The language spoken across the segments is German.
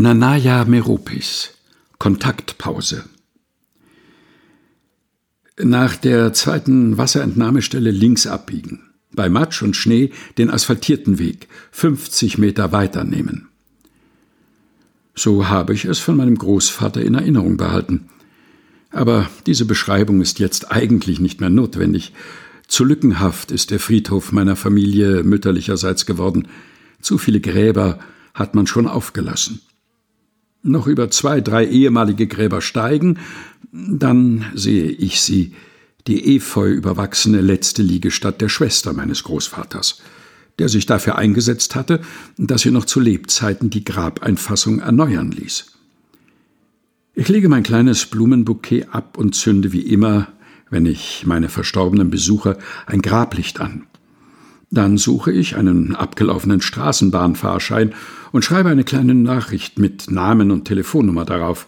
Nanaya Meropis Kontaktpause Nach der zweiten Wasserentnahmestelle links abbiegen, bei Matsch und Schnee den asphaltierten Weg 50 Meter weiter nehmen. So habe ich es von meinem Großvater in Erinnerung behalten. Aber diese Beschreibung ist jetzt eigentlich nicht mehr notwendig. Zu lückenhaft ist der Friedhof meiner Familie mütterlicherseits geworden. Zu viele Gräber hat man schon aufgelassen noch über zwei, drei ehemalige Gräber steigen, dann sehe ich sie, die efeu überwachsene letzte Liegestatt der Schwester meines Großvaters, der sich dafür eingesetzt hatte, dass sie noch zu Lebzeiten die Grabeinfassung erneuern ließ. Ich lege mein kleines Blumenbouquet ab und zünde wie immer, wenn ich meine verstorbenen Besucher, ein Grablicht an. Dann suche ich einen abgelaufenen Straßenbahnfahrschein und schreibe eine kleine Nachricht mit Namen und Telefonnummer darauf.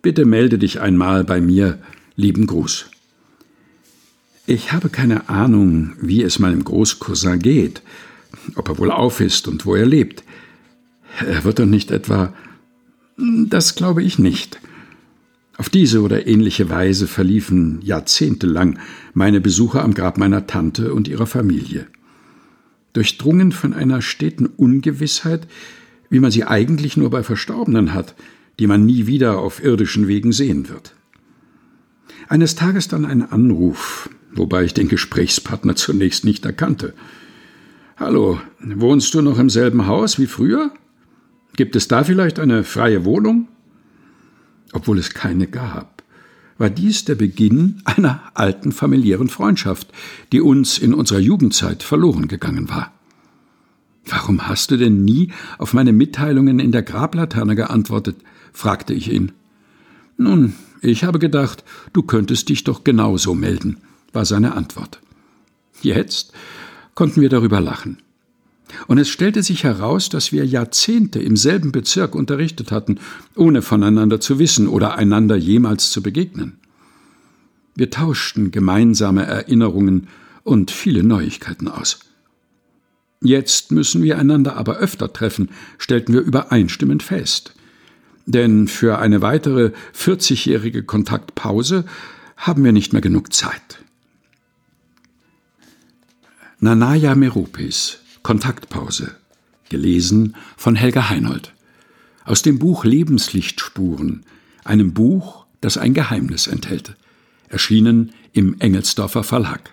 Bitte melde dich einmal bei mir. Lieben Gruß. Ich habe keine Ahnung, wie es meinem Großcousin geht, ob er wohl auf ist und wo er lebt. Er wird doch nicht etwa. Das glaube ich nicht. Auf diese oder ähnliche Weise verliefen jahrzehntelang meine Besuche am Grab meiner Tante und ihrer Familie durchdrungen von einer steten Ungewissheit, wie man sie eigentlich nur bei Verstorbenen hat, die man nie wieder auf irdischen Wegen sehen wird. Eines Tages dann ein Anruf, wobei ich den Gesprächspartner zunächst nicht erkannte. Hallo, wohnst du noch im selben Haus wie früher? Gibt es da vielleicht eine freie Wohnung? Obwohl es keine gab war dies der Beginn einer alten familiären Freundschaft, die uns in unserer Jugendzeit verloren gegangen war. Warum hast du denn nie auf meine Mitteilungen in der Grablaterne geantwortet? fragte ich ihn. Nun, ich habe gedacht, du könntest dich doch genauso melden, war seine Antwort. Jetzt konnten wir darüber lachen. Und es stellte sich heraus, dass wir Jahrzehnte im selben Bezirk unterrichtet hatten, ohne voneinander zu wissen oder einander jemals zu begegnen. Wir tauschten gemeinsame Erinnerungen und viele Neuigkeiten aus. Jetzt müssen wir einander aber öfter treffen, stellten wir übereinstimmend fest. Denn für eine weitere 40-jährige Kontaktpause haben wir nicht mehr genug Zeit. Nanaya Meropis Kontaktpause. Gelesen von Helga Heinold. Aus dem Buch Lebenslichtspuren, einem Buch, das ein Geheimnis enthält. Erschienen im Engelsdorfer Verlag.